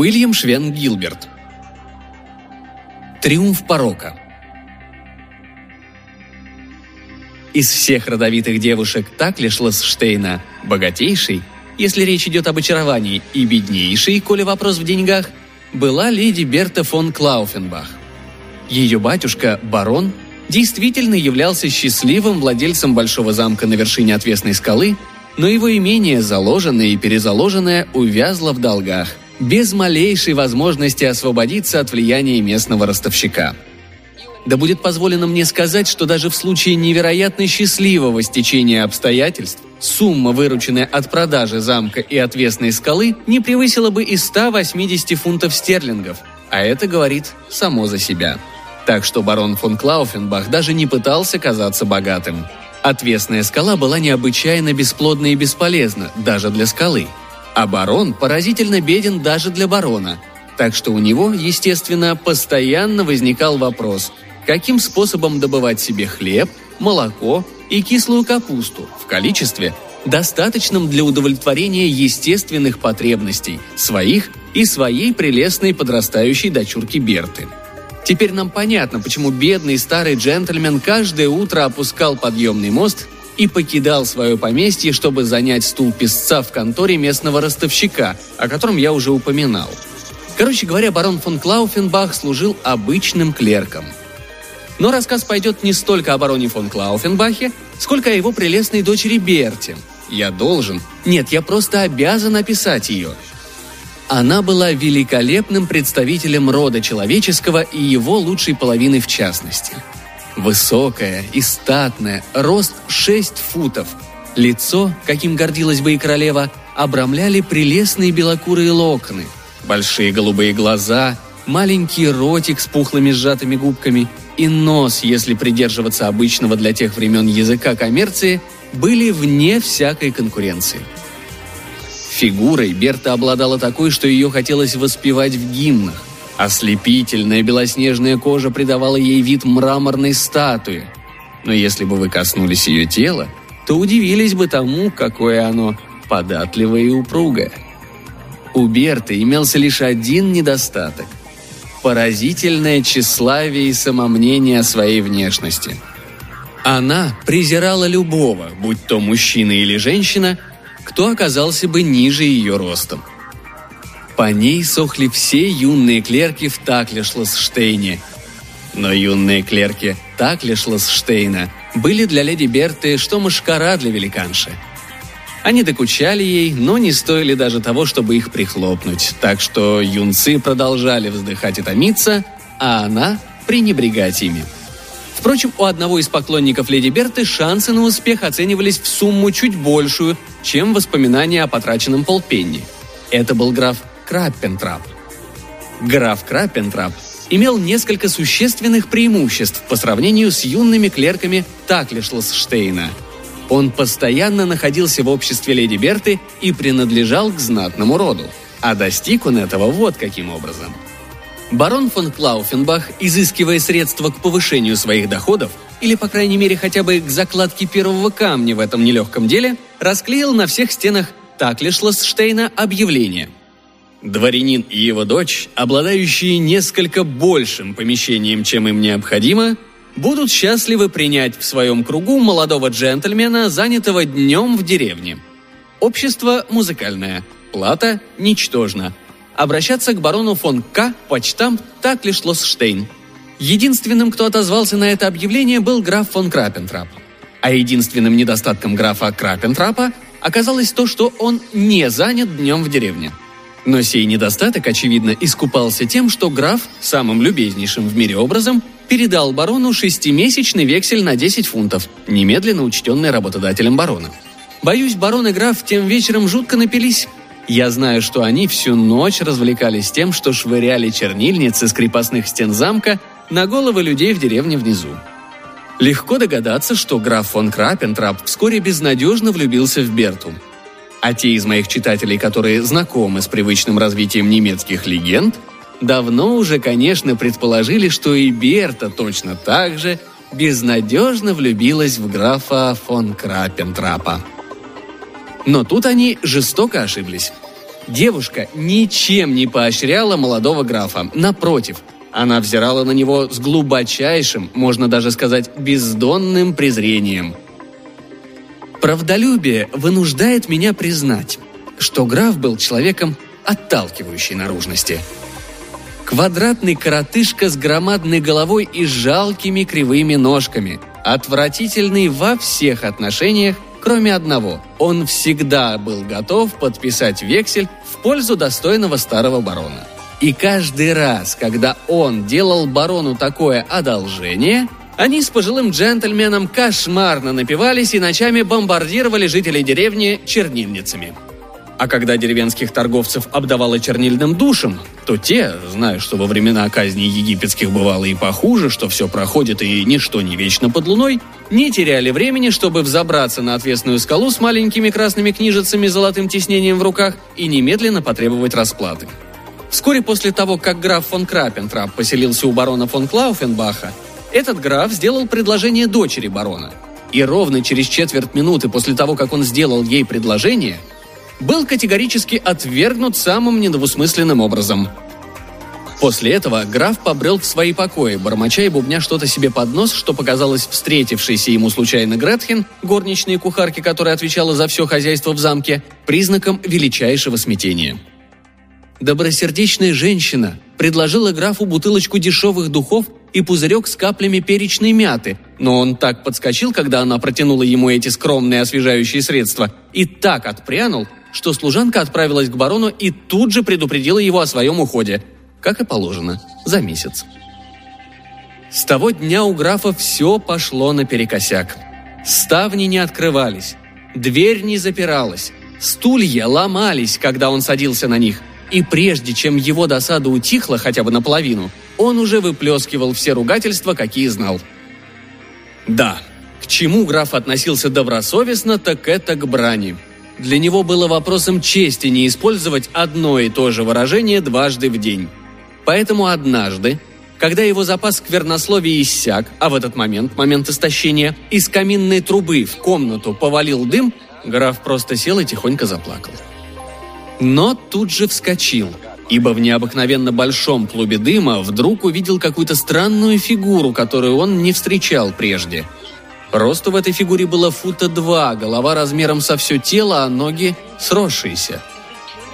Уильям Швен Гилберт. Триумф порока. Из всех родовитых девушек Таклишлас Штейна богатейшей, если речь идет об очаровании, и беднейшей, коли вопрос в деньгах, была леди Берта фон Клауфенбах. Ее батюшка, барон, действительно являлся счастливым владельцем большого замка на вершине отвесной скалы, но его имение, заложенное и перезаложенное, увязло в долгах – без малейшей возможности освободиться от влияния местного ростовщика. Да будет позволено мне сказать, что даже в случае невероятно счастливого стечения обстоятельств сумма, вырученная от продажи замка и отвесной скалы, не превысила бы и 180 фунтов стерлингов, а это говорит само за себя. Так что барон фон Клауфенбах даже не пытался казаться богатым. Отвесная скала была необычайно бесплодна и бесполезна, даже для скалы – а барон поразительно беден даже для барона. Так что у него, естественно, постоянно возникал вопрос, каким способом добывать себе хлеб, молоко и кислую капусту в количестве, достаточном для удовлетворения естественных потребностей своих и своей прелестной подрастающей дочурки Берты. Теперь нам понятно, почему бедный старый джентльмен каждое утро опускал подъемный мост и покидал свое поместье, чтобы занять стул писца в конторе местного ростовщика, о котором я уже упоминал. Короче говоря, барон фон Клауфенбах служил обычным клерком. Но рассказ пойдет не столько о бароне фон Клауфенбахе, сколько о его прелестной дочери Берте. Я должен, нет, я просто обязан описать ее. Она была великолепным представителем рода человеческого и его лучшей половины в частности – Высокая и статная, рост 6 футов. Лицо, каким гордилась бы и королева, обрамляли прелестные белокурые локоны. Большие голубые глаза, маленький ротик с пухлыми сжатыми губками и нос, если придерживаться обычного для тех времен языка коммерции, были вне всякой конкуренции. Фигурой Берта обладала такой, что ее хотелось воспевать в гимнах. Ослепительная белоснежная кожа придавала ей вид мраморной статуи. Но если бы вы коснулись ее тела, то удивились бы тому, какое оно податливое и упругое. У Берты имелся лишь один недостаток – поразительное тщеславие и самомнение о своей внешности. Она презирала любого, будь то мужчина или женщина, кто оказался бы ниже ее ростом – по ней сохли все юные клерки в Таклешлосштейне. Но юные клерки Таклешлосштейна были для леди Берты что мышкара для великанши. Они докучали ей, но не стоили даже того, чтобы их прихлопнуть, так что юнцы продолжали вздыхать и томиться, а она пренебрегать ими. Впрочем, у одного из поклонников леди Берты шансы на успех оценивались в сумму чуть большую, чем воспоминания о потраченном полпенни. Это был граф Краппентрап. Граф Краппентрап имел несколько существенных преимуществ по сравнению с юными клерками Таклишлсштейна. Он постоянно находился в обществе леди Берты и принадлежал к знатному роду. А достиг он этого вот каким образом. Барон фон Клауфенбах, изыскивая средства к повышению своих доходов, или, по крайней мере, хотя бы к закладке первого камня в этом нелегком деле, расклеил на всех стенах Таклишлсштейна объявление – Дворянин и его дочь, обладающие несколько большим помещением, чем им необходимо, будут счастливы принять в своем кругу молодого джентльмена, занятого днем в деревне. Общество музыкальное, плата ничтожна. Обращаться к барону фон К. почтам так лишь Лосштейн. Единственным, кто отозвался на это объявление, был граф фон Крапентрап. А единственным недостатком графа Крапентрапа оказалось то, что он не занят днем в деревне – но сей недостаток, очевидно, искупался тем, что граф, самым любезнейшим в мире образом, передал барону шестимесячный вексель на 10 фунтов, немедленно учтенный работодателем барона. Боюсь, барон и граф тем вечером жутко напились. Я знаю, что они всю ночь развлекались тем, что швыряли чернильницы с крепостных стен замка на головы людей в деревне внизу. Легко догадаться, что граф фон Крапентрап вскоре безнадежно влюбился в Берту – а те из моих читателей, которые знакомы с привычным развитием немецких легенд, давно уже, конечно, предположили, что и Берта точно так же безнадежно влюбилась в графа фон Крапентрапа. Но тут они жестоко ошиблись. Девушка ничем не поощряла молодого графа. Напротив, она взирала на него с глубочайшим, можно даже сказать, бездонным презрением. Правдолюбие вынуждает меня признать, что граф был человеком отталкивающей наружности. Квадратный коротышка с громадной головой и жалкими кривыми ножками, отвратительный во всех отношениях, кроме одного. Он всегда был готов подписать вексель в пользу достойного старого барона. И каждый раз, когда он делал барону такое одолжение, они с пожилым джентльменом кошмарно напивались и ночами бомбардировали жителей деревни чернильницами. А когда деревенских торговцев обдавало чернильным душем, то те, зная, что во времена казни египетских бывало и похуже, что все проходит и ничто не вечно под луной, не теряли времени, чтобы взобраться на отвесную скалу с маленькими красными книжицами с золотым тиснением в руках и немедленно потребовать расплаты. Вскоре после того, как граф фон Крапентрап поселился у барона фон Клауфенбаха, этот граф сделал предложение дочери барона. И ровно через четверть минуты после того, как он сделал ей предложение, был категорически отвергнут самым недовусмысленным образом. После этого граф побрел в свои покои, бормоча и бубня что-то себе под нос, что показалось встретившейся ему случайно Гретхен, горничной кухарки, которая отвечала за все хозяйство в замке, признаком величайшего смятения – Добросердечная женщина предложила графу бутылочку дешевых духов и пузырек с каплями перечной мяты, но он так подскочил, когда она протянула ему эти скромные освежающие средства, и так отпрянул, что служанка отправилась к барону и тут же предупредила его о своем уходе, как и положено, за месяц. С того дня у графа все пошло наперекосяк. Ставни не открывались, дверь не запиралась, стулья ломались, когда он садился на них – и прежде чем его досада утихла хотя бы наполовину, он уже выплескивал все ругательства, какие знал. Да, к чему граф относился добросовестно, так это к брани. Для него было вопросом чести не использовать одно и то же выражение дважды в день. Поэтому однажды, когда его запас сквернословия иссяк, а в этот момент, момент истощения, из каминной трубы в комнату повалил дым, граф просто сел и тихонько заплакал но тут же вскочил, ибо в необыкновенно большом клубе дыма вдруг увидел какую-то странную фигуру, которую он не встречал прежде. Росту в этой фигуре было фута два, голова размером со все тело, а ноги сросшиеся.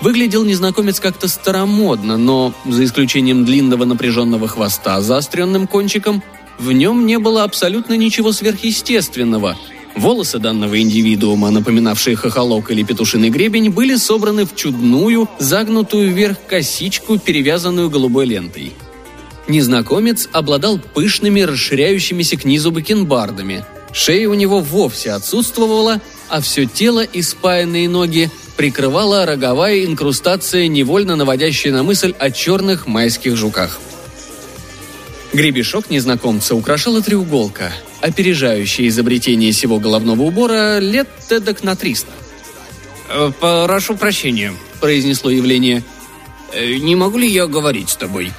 Выглядел незнакомец как-то старомодно, но, за исключением длинного напряженного хвоста с заостренным кончиком, в нем не было абсолютно ничего сверхъестественного – Волосы данного индивидуума, напоминавшие хохолок или петушиный гребень, были собраны в чудную, загнутую вверх косичку, перевязанную голубой лентой. Незнакомец обладал пышными, расширяющимися к низу бакенбардами. Шея у него вовсе отсутствовала, а все тело и спаянные ноги прикрывала роговая инкрустация, невольно наводящая на мысль о черных майских жуках. Гребешок незнакомца украшала треуголка, опережающая изобретение сего головного убора лет тедок на 300. «Э, «Прошу прощения», — произнесло явление. «Э, «Не могу ли я говорить с тобой?»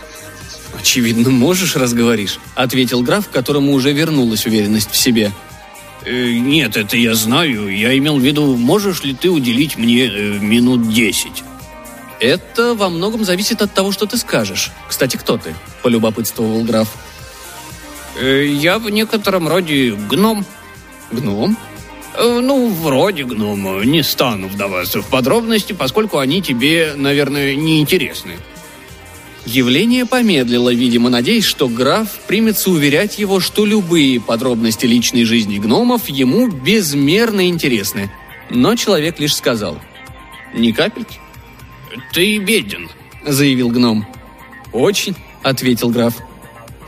«Очевидно, можешь, разговоришь», — ответил граф, которому уже вернулась уверенность в себе. «Э, «Нет, это я знаю. Я имел в виду, можешь ли ты уделить мне минут десять?» «Это во многом зависит от того, что ты скажешь. Кстати, кто ты?» – полюбопытствовал граф. Э, «Я в некотором роде гном». «Гном?» э, «Ну, вроде гнома. Не стану вдаваться в подробности, поскольку они тебе, наверное, не интересны». Явление помедлило, видимо, надеясь, что граф примется уверять его, что любые подробности личной жизни гномов ему безмерно интересны. Но человек лишь сказал «Ни капельки». «Ты беден», — заявил гном. «Очень», — ответил граф.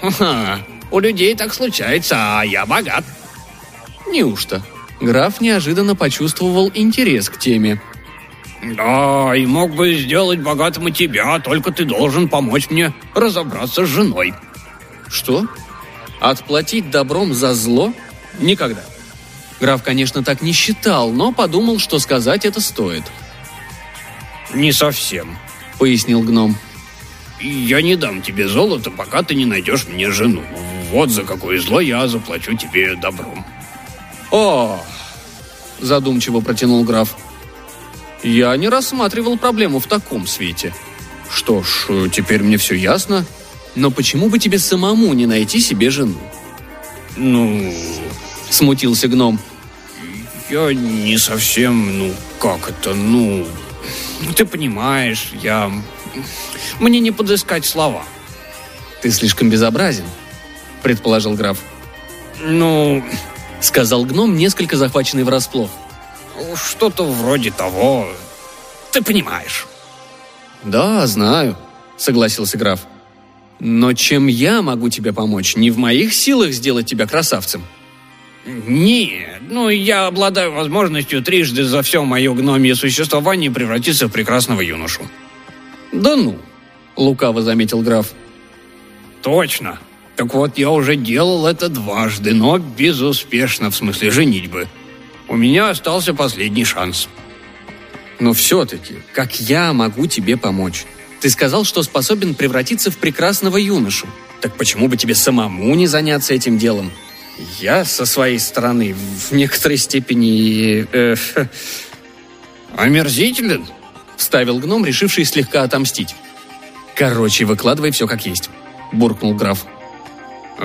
«Ха, у людей так случается, а я богат». «Неужто?» Граф неожиданно почувствовал интерес к теме. «Да, и мог бы сделать богатым и тебя, только ты должен помочь мне разобраться с женой». «Что? Отплатить добром за зло? Никогда». Граф, конечно, так не считал, но подумал, что сказать это стоит – «Не совсем», — пояснил гном. «Я не дам тебе золото, пока ты не найдешь мне жену. Вот за какое зло я заплачу тебе добром». «О!» — задумчиво протянул граф. Я не рассматривал проблему в таком свете. Что ж, теперь мне все ясно. Но почему бы тебе самому не найти себе жену? Ну, Смутился гном. я не совсем, ну, как это, ну... Ты понимаешь, я... Мне не подыскать слова. Ты слишком безобразен, предположил граф. Ну, Сказал гном, несколько захваченный врасплох. что-то вроде того. Ты понимаешь. Да, знаю, согласился граф. Но чем я могу тебе помочь? Не в моих силах сделать тебя красавцем. Нет, ну я обладаю возможностью трижды за все мое гномье существование превратиться в прекрасного юношу. Да ну, лукаво заметил граф. Точно. Так вот, я уже делал это дважды, но безуспешно, в смысле женитьбы. У меня остался последний шанс. Но все-таки, как я могу тебе помочь? Ты сказал, что способен превратиться в прекрасного юношу. Так почему бы тебе самому не заняться этим делом? Я со своей стороны в некоторой степени... э, Омерзителен? вставил гном, решивший слегка отомстить. Короче, выкладывай все как есть, буркнул граф.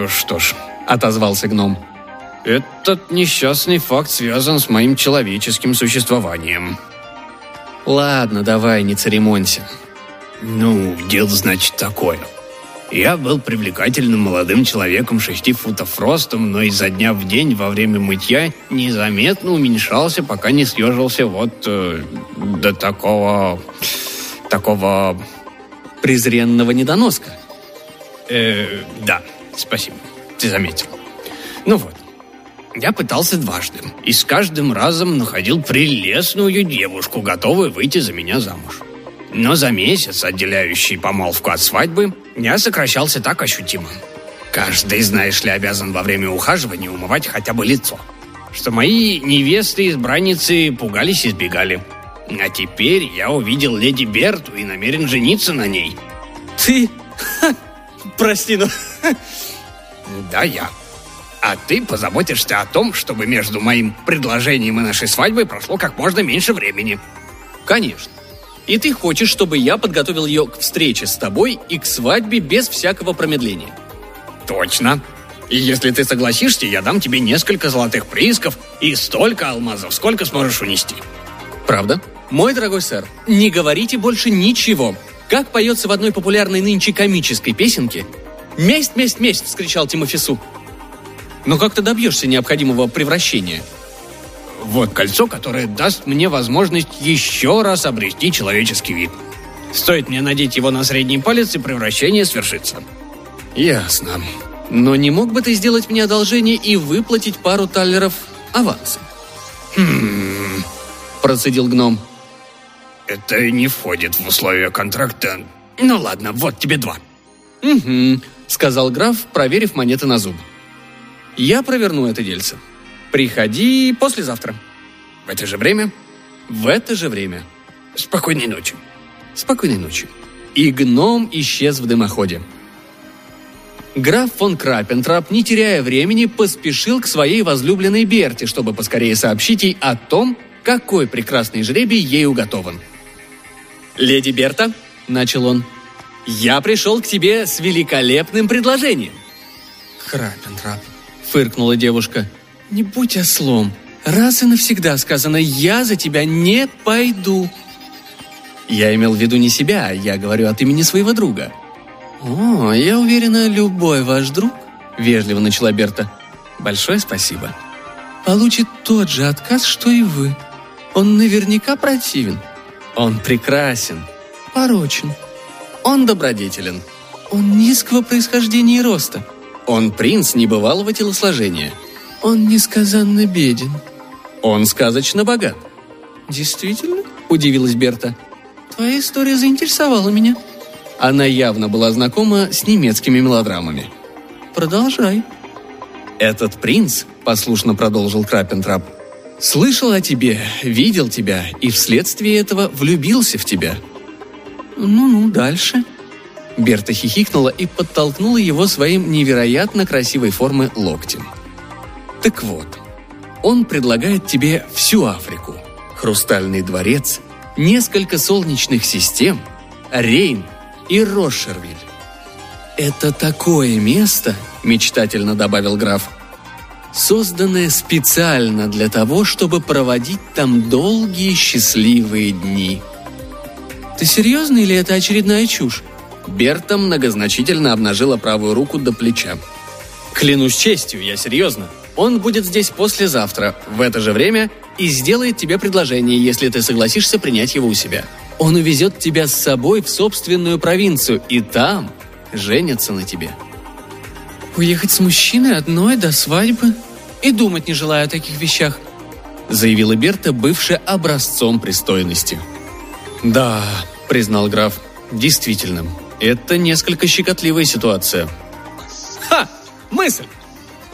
Что ж, Отозвался гном. этот несчастный факт связан с моим человеческим существованием. Ладно, давай, не церемонься. Ну, дело значит такое. Я был привлекательным молодым человеком шести футов ростом, но изо дня в день во время мытья незаметно уменьшался, пока не съежился вот э, до такого... такого... Презренного недоноска. Э, да, спасибо, ты заметил. Ну вот, я пытался дважды, и с каждым разом находил прелестную девушку, готовую выйти за меня замуж. Но за месяц, отделяющий помолвку от свадьбы, я сокращался так ощутимо. Каждый, знаешь ли, обязан во время ухаживания умывать хотя бы лицо. Что мои невесты-избранницы пугались и сбегали. А теперь я увидел леди Берту и намерен жениться на ней. Ты... Ха, прости, но... Да, я. А ты позаботишься о том, чтобы между моим предложением и нашей свадьбой прошло как можно меньше времени. Конечно. И ты хочешь, чтобы я подготовил ее к встрече с тобой и к свадьбе без всякого промедления. Точно. И если ты согласишься, я дам тебе несколько золотых приисков и столько алмазов, сколько сможешь унести. Правда? Мой дорогой сэр, не говорите больше ничего. Как поется в одной популярной нынче комической песенке «Месть, месть, месть!» – вскричал Тимофесу. Но как ты добьешься необходимого превращения? Вот кольцо, которое даст мне возможность еще раз обрести человеческий вид. Стоит мне надеть его на средний палец, и превращение свершится. Ясно. Но не мог бы ты сделать мне одолжение и выплатить пару таллеров авансом? Хм, Процедил гном. это не входит в условия контракта. Ну ладно, вот тебе два. «Угу», — сказал граф, проверив монеты на зуб. «Я проверну это дельце. Приходи послезавтра». В это же время В это же время. спокойной ночи. Спокойной ночи. И гном исчез в дымоходе. Граф фон Крапентрап, не теряя времени, поспешил к своей возлюбленной Берте, чтобы поскорее сообщить ей о том, какой прекрасный жребий ей уготован. «Леди Берта», — начал он, — «я пришел к тебе с великолепным предложением». «Крапентрап», — фыркнула девушка, — «не будь ослом. Раз и навсегда сказано, я за тебя не пойду». Я имел в виду не себя, я говорю от имени своего друга. «О, я уверена, любой ваш друг», — вежливо начала Берта, — «большое спасибо», получит тот же отказ, что и вы. Он наверняка противен. Он прекрасен, порочен. Он добродетелен. Он низкого происхождения и роста. Он принц небывалого телосложения. Он несказанно беден. Он сказочно богат. Действительно? Удивилась Берта. Твоя история заинтересовала меня. Она явно была знакома с немецкими мелодрамами. Продолжай. Этот принц, послушно продолжил Крапентрап, слышал о тебе, видел тебя и вследствие этого влюбился в тебя. Ну-ну, дальше. Берта хихикнула и подтолкнула его своим невероятно красивой формы локтем. Так вот, он предлагает тебе всю Африку, хрустальный дворец, несколько солнечных систем, Рейн и Рошервиль. «Это такое место», — мечтательно добавил граф, созданное специально для того, чтобы проводить там долгие счастливые дни. «Ты серьезно или это очередная чушь?» Берта многозначительно обнажила правую руку до плеча. «Клянусь честью, я серьезно. Он будет здесь послезавтра, в это же время, и сделает тебе предложение, если ты согласишься принять его у себя. Он увезет тебя с собой в собственную провинцию, и там женится на тебе». «Уехать с мужчиной одной до свадьбы? И думать не желаю о таких вещах», заявила Берта, бывшая образцом пристойности. «Да», — признал граф, — «действительно, это несколько щекотливая ситуация». «Ха! Мысль!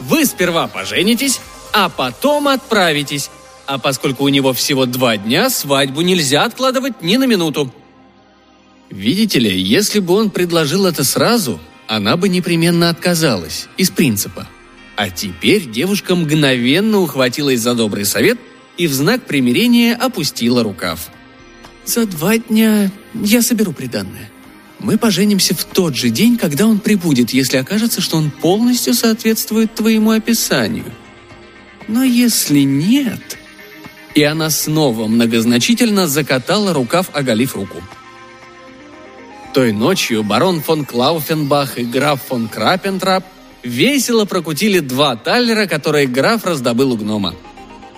Вы сперва поженитесь, а потом отправитесь. А поскольку у него всего два дня, свадьбу нельзя откладывать ни на минуту». Видите ли, если бы он предложил это сразу, она бы непременно отказалась, из принципа. А теперь девушка мгновенно ухватилась за добрый совет и в знак примирения опустила рукав. «За два дня я соберу приданное. Мы поженимся в тот же день, когда он прибудет, если окажется, что он полностью соответствует твоему описанию. Но если нет...» И она снова многозначительно закатала рукав, оголив руку. Той ночью барон фон Клауфенбах и граф фон Крапентрап весело прокутили два таллера, которые граф раздобыл у гнома.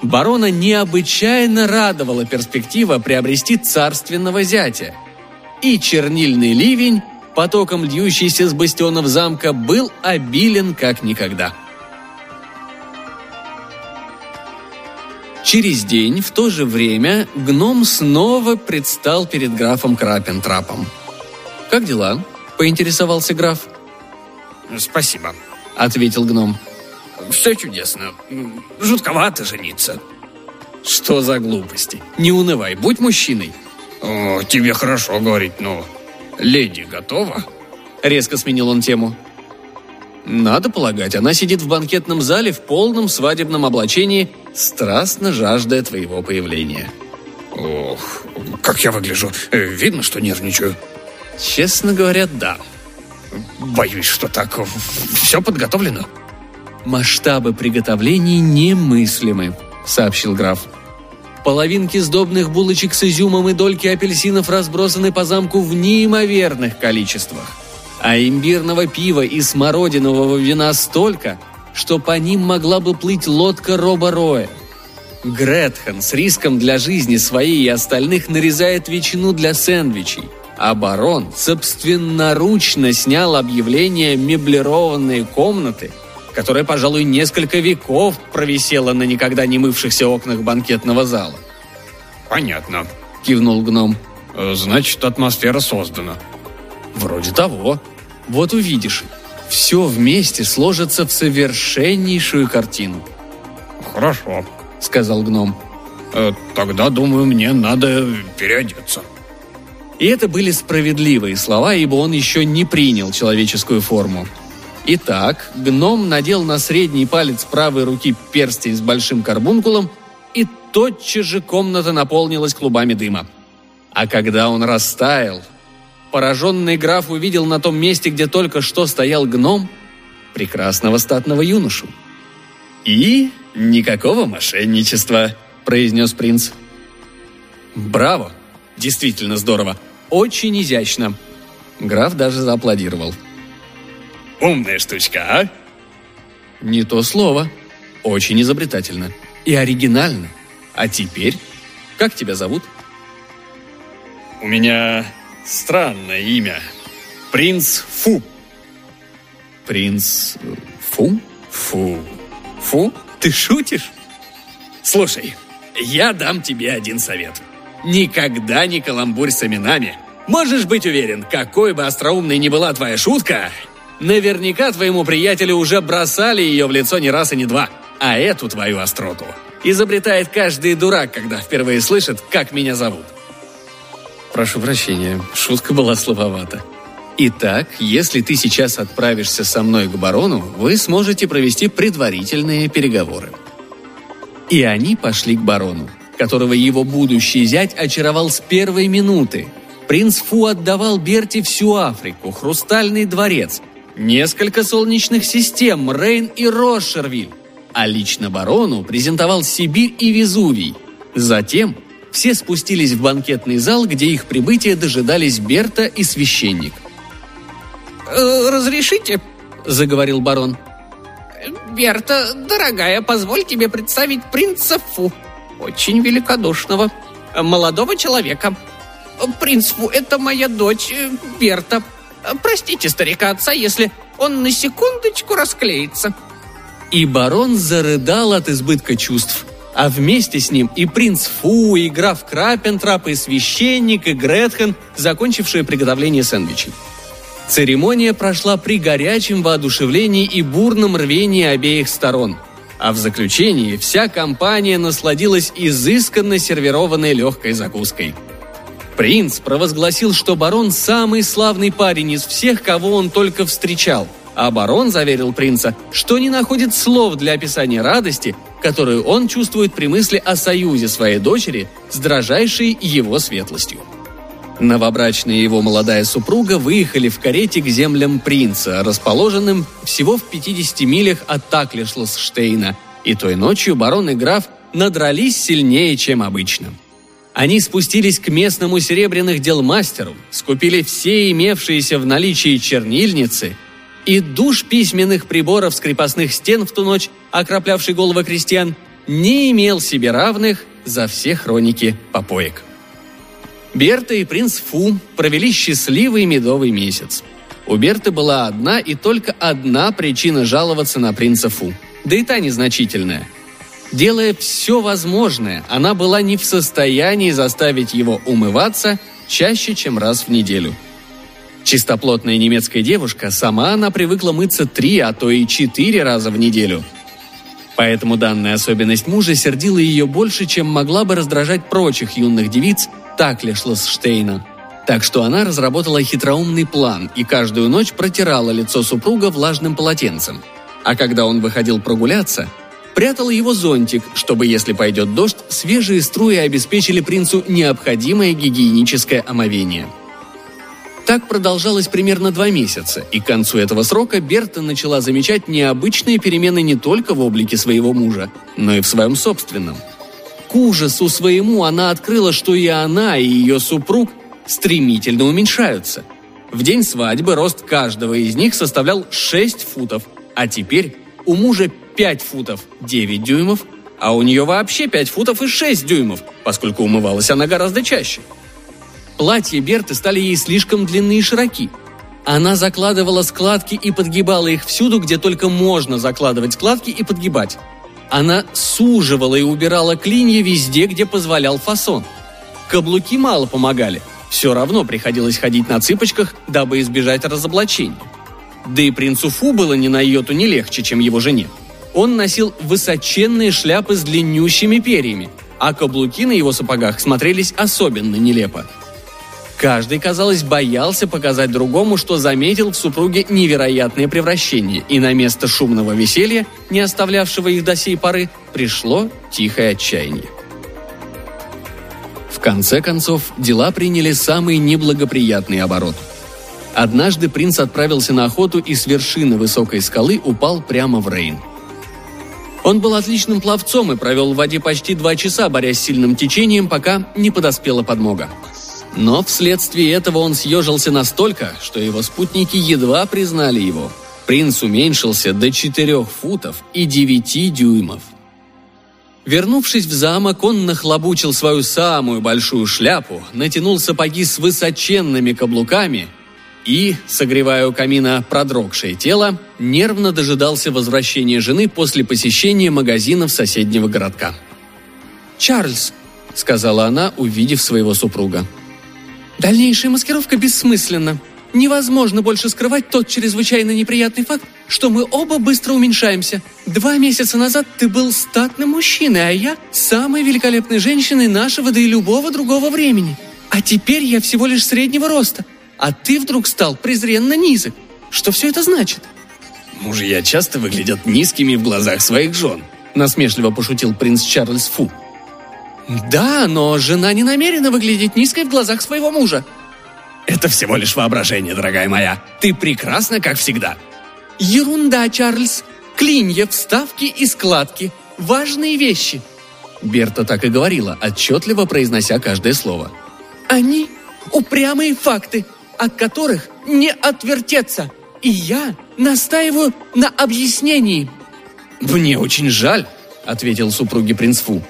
Барона необычайно радовала перспектива приобрести царственного зятя. И чернильный ливень, потоком льющийся с бастионов замка, был обилен как никогда. Через день, в то же время, гном снова предстал перед графом Крапентрапом – «Как дела?» – поинтересовался граф. «Спасибо», – ответил гном. «Все чудесно. Жутковато жениться». «Что за глупости? Не унывай, будь мужчиной». «О, тебе хорошо говорить, но леди готова?» Резко сменил он тему. Надо полагать, она сидит в банкетном зале в полном свадебном облачении, страстно жаждая твоего появления. Ох, как я выгляжу. Э, видно, что нервничаю. Честно говоря, да. Боюсь, что так. Все подготовлено. Масштабы приготовлений немыслимы, сообщил граф. Половинки сдобных булочек с изюмом и дольки апельсинов разбросаны по замку в неимоверных количествах. А имбирного пива и смородинового вина столько, что по ним могла бы плыть лодка Роба Роя. Гретхен с риском для жизни своей и остальных нарезает ветчину для сэндвичей – а барон собственноручно снял объявление «Меблированные комнаты», которое, пожалуй, несколько веков провисело на никогда не мывшихся окнах банкетного зала. «Понятно», — кивнул гном. «Значит, атмосфера создана». «Вроде того. Вот увидишь. Все вместе сложится в совершеннейшую картину». «Хорошо», — сказал гном. «Э, «Тогда, думаю, мне надо переодеться». И это были справедливые слова, ибо он еще не принял человеческую форму. Итак, гном надел на средний палец правой руки перстень с большим карбункулом, и тотчас же комната наполнилась клубами дыма. А когда он растаял, пораженный граф увидел на том месте, где только что стоял гном, прекрасного статного юношу. «И никакого мошенничества», — произнес принц. «Браво! Действительно здорово! Очень изящно. Граф даже зааплодировал. «Умная штучка, а?» Не то слово. Очень изобретательно. И оригинально. А теперь? Как тебя зовут? У меня странное имя. Принц Фу. Принц Фу? Фу. Фу? Ты шутишь? Слушай, я дам тебе один совет. Никогда не каламбурь с именами, Можешь быть уверен, какой бы остроумной ни была твоя шутка, наверняка твоему приятелю уже бросали ее в лицо не раз и не два. А эту твою остроту изобретает каждый дурак, когда впервые слышит, как меня зовут. Прошу прощения, шутка была слабовата. Итак, если ты сейчас отправишься со мной к барону, вы сможете провести предварительные переговоры. И они пошли к барону которого его будущий зять очаровал с первой минуты. Принц Фу отдавал Берти всю Африку, Хрустальный дворец, несколько солнечных систем, Рейн и Рошервиль, а лично барону презентовал Сибирь и Везувий. Затем все спустились в банкетный зал, где их прибытие дожидались Берта и священник. «Э, «Разрешите?» – заговорил барон. «Берта, дорогая, позволь тебе представить принца Фу, очень великодушного, молодого человека. Принц Фу – это моя дочь, э, Берта. Простите старика отца, если он на секундочку расклеится». И барон зарыдал от избытка чувств. А вместе с ним и принц Фу, и граф Крапентрап, и священник, и Гретхен, закончившие приготовление сэндвичей. Церемония прошла при горячем воодушевлении и бурном рвении обеих сторон. А в заключении вся компания насладилась изысканно сервированной легкой закуской. Принц провозгласил, что барон самый славный парень из всех, кого он только встречал – а барон заверил принца, что не находит слов для описания радости, которую он чувствует при мысли о союзе своей дочери с дрожайшей его светлостью. Новобрачная его молодая супруга выехали в карете к землям принца, расположенным всего в 50 милях от Таклишлсштейна, и той ночью барон и граф надрались сильнее, чем обычно. Они спустились к местному серебряных дел мастеру, скупили все имевшиеся в наличии чернильницы – и душ письменных приборов с стен в ту ночь, окроплявший головы крестьян, не имел себе равных за все хроники попоек. Берта и принц Фу провели счастливый медовый месяц. У Берты была одна и только одна причина жаловаться на принца Фу, да и та незначительная. Делая все возможное, она была не в состоянии заставить его умываться чаще, чем раз в неделю – Чистоплотная немецкая девушка, сама она привыкла мыться три, а то и четыре раза в неделю. Поэтому данная особенность мужа сердила ее больше, чем могла бы раздражать прочих юных девиц Таклишлсштейна. Так что она разработала хитроумный план и каждую ночь протирала лицо супруга влажным полотенцем. А когда он выходил прогуляться, прятала его зонтик, чтобы, если пойдет дождь, свежие струи обеспечили принцу необходимое гигиеническое омовение – так продолжалось примерно два месяца, и к концу этого срока Берта начала замечать необычные перемены не только в облике своего мужа, но и в своем собственном. К ужасу своему она открыла, что и она, и ее супруг стремительно уменьшаются. В день свадьбы рост каждого из них составлял 6 футов, а теперь у мужа 5 футов 9 дюймов, а у нее вообще 5 футов и 6 дюймов, поскольку умывалась она гораздо чаще – Платья Берты стали ей слишком длинны и широки. Она закладывала складки и подгибала их всюду, где только можно закладывать складки и подгибать. Она суживала и убирала клинья везде, где позволял фасон. Каблуки мало помогали. Все равно приходилось ходить на цыпочках, дабы избежать разоблачения. Да и принцу Фу было ни на йоту не легче, чем его жене. Он носил высоченные шляпы с длиннющими перьями, а каблуки на его сапогах смотрелись особенно нелепо – Каждый, казалось, боялся показать другому, что заметил в супруге невероятное превращение, и на место шумного веселья, не оставлявшего их до сей поры, пришло тихое отчаяние. В конце концов, дела приняли самый неблагоприятный оборот. Однажды принц отправился на охоту и с вершины высокой скалы упал прямо в Рейн. Он был отличным пловцом и провел в воде почти два часа, борясь с сильным течением, пока не подоспела подмога. Но вследствие этого он съежился настолько, что его спутники едва признали его. Принц уменьшился до 4 футов и 9 дюймов. Вернувшись в замок, он нахлобучил свою самую большую шляпу, натянул сапоги с высоченными каблуками и, согревая у камина продрогшее тело, нервно дожидался возвращения жены после посещения магазинов соседнего городка. «Чарльз», — сказала она, увидев своего супруга, — Дальнейшая маскировка бессмысленна. Невозможно больше скрывать тот чрезвычайно неприятный факт, что мы оба быстро уменьшаемся. Два месяца назад ты был статным мужчиной, а я – самой великолепной женщиной нашего, да и любого другого времени. А теперь я всего лишь среднего роста, а ты вдруг стал презренно низок. Что все это значит? Мужья часто выглядят низкими в глазах своих жен, насмешливо пошутил принц Чарльз Фу. Да, но жена не намерена выглядеть низкой в глазах своего мужа. Это всего лишь воображение, дорогая моя. Ты прекрасна, как всегда. Ерунда, Чарльз. Клинья, вставки и складки. Важные вещи. Берта так и говорила, отчетливо произнося каждое слово. Они упрямые факты, от которых не отвертеться. И я настаиваю на объяснении. «Мне очень жаль», — ответил супруги принц Фу.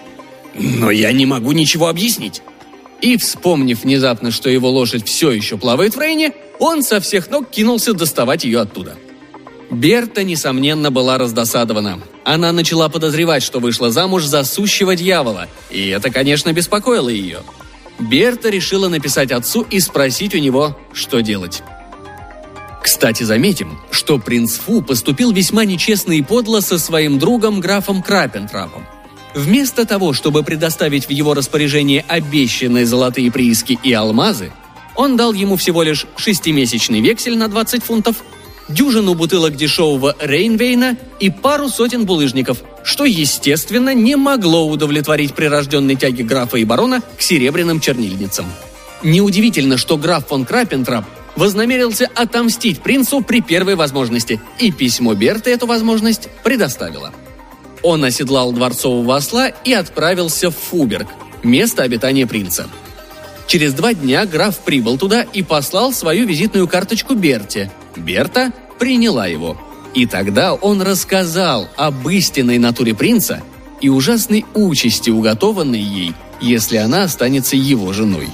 «Но я не могу ничего объяснить». И, вспомнив внезапно, что его лошадь все еще плавает в Рейне, он со всех ног кинулся доставать ее оттуда. Берта, несомненно, была раздосадована. Она начала подозревать, что вышла замуж за сущего дьявола, и это, конечно, беспокоило ее. Берта решила написать отцу и спросить у него, что делать. Кстати, заметим, что принц Фу поступил весьма нечестно и подло со своим другом графом Крапентрапом. Вместо того, чтобы предоставить в его распоряжение обещанные золотые прииски и алмазы, он дал ему всего лишь шестимесячный вексель на 20 фунтов, дюжину бутылок дешевого Рейнвейна и пару сотен булыжников, что, естественно, не могло удовлетворить прирожденной тяги графа и барона к серебряным чернильницам. Неудивительно, что граф фон Крапентрап вознамерился отомстить принцу при первой возможности, и письмо Берты эту возможность предоставило. Он оседлал дворцового осла и отправился в Фуберг, место обитания принца. Через два дня граф прибыл туда и послал свою визитную карточку Берте. Берта приняла его. И тогда он рассказал об истинной натуре принца и ужасной участи, уготованной ей, если она останется его женой.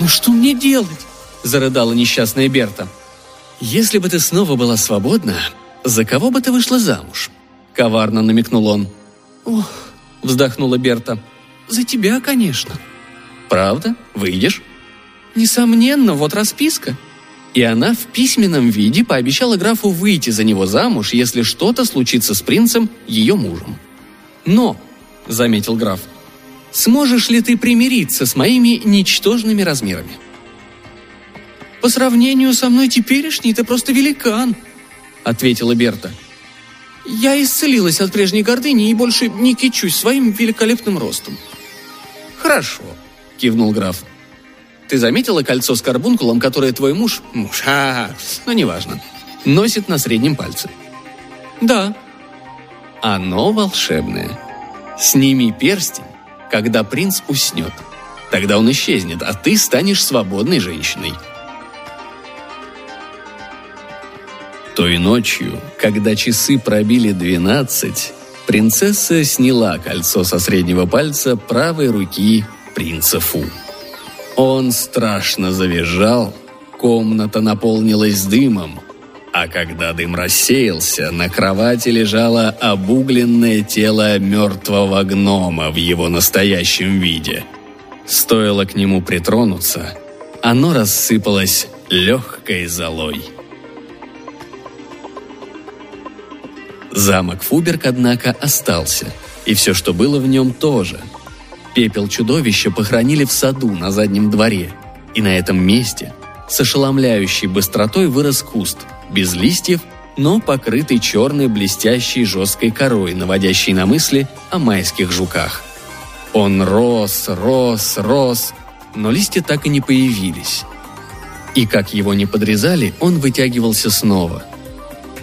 «Ну что мне делать?» зарыдала несчастная Берта. «Если бы ты снова была свободна, за кого бы ты вышла замуж?» Коварно намекнул он. «Ох», — вздохнула Берта, — «за тебя, конечно». «Правда? Выйдешь?» «Несомненно, вот расписка». И она в письменном виде пообещала графу выйти за него замуж, если что-то случится с принцем, ее мужем. «Но», — заметил граф, — «сможешь ли ты примириться с моими ничтожными размерами?» По сравнению со мной теперешний ты просто великан», — ответила Берта. «Я исцелилась от прежней гордыни и больше не кичусь своим великолепным ростом». «Хорошо», — кивнул граф. «Ты заметила кольцо с карбункулом, которое твой муж, муж, а, -а, -а но неважно, носит на среднем пальце?» «Да». «Оно волшебное. Сними перстень, когда принц уснет. Тогда он исчезнет, а ты станешь свободной женщиной», Той ночью, когда часы пробили двенадцать, принцесса сняла кольцо со среднего пальца правой руки принца Фу. Он страшно завизжал, комната наполнилась дымом, а когда дым рассеялся, на кровати лежало обугленное тело мертвого гнома в его настоящем виде. Стоило к нему притронуться, оно рассыпалось легкой золой. Замок Фуберг, однако, остался, и все, что было в нем, тоже. Пепел чудовища похоронили в саду на заднем дворе, и на этом месте с ошеломляющей быстротой вырос куст, без листьев, но покрытый черной блестящей жесткой корой, наводящей на мысли о майских жуках. Он рос, рос, рос, но листья так и не появились. И как его не подрезали, он вытягивался снова –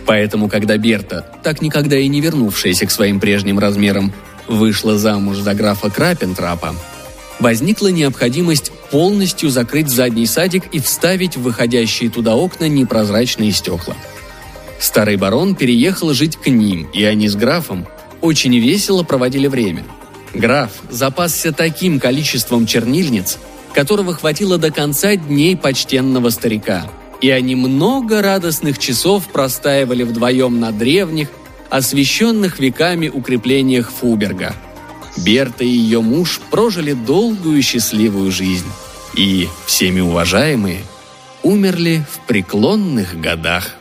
Поэтому, когда Берта, так никогда и не вернувшаяся к своим прежним размерам, вышла замуж за графа Крапентрапа, возникла необходимость полностью закрыть задний садик и вставить в выходящие туда окна непрозрачные стекла. Старый барон переехал жить к ним, и они с графом очень весело проводили время. Граф запасся таким количеством чернильниц, которого хватило до конца дней почтенного старика – и они много радостных часов простаивали вдвоем на древних, освященных веками укреплениях Фуберга. Берта и ее муж прожили долгую счастливую жизнь и, всеми уважаемые, умерли в преклонных годах.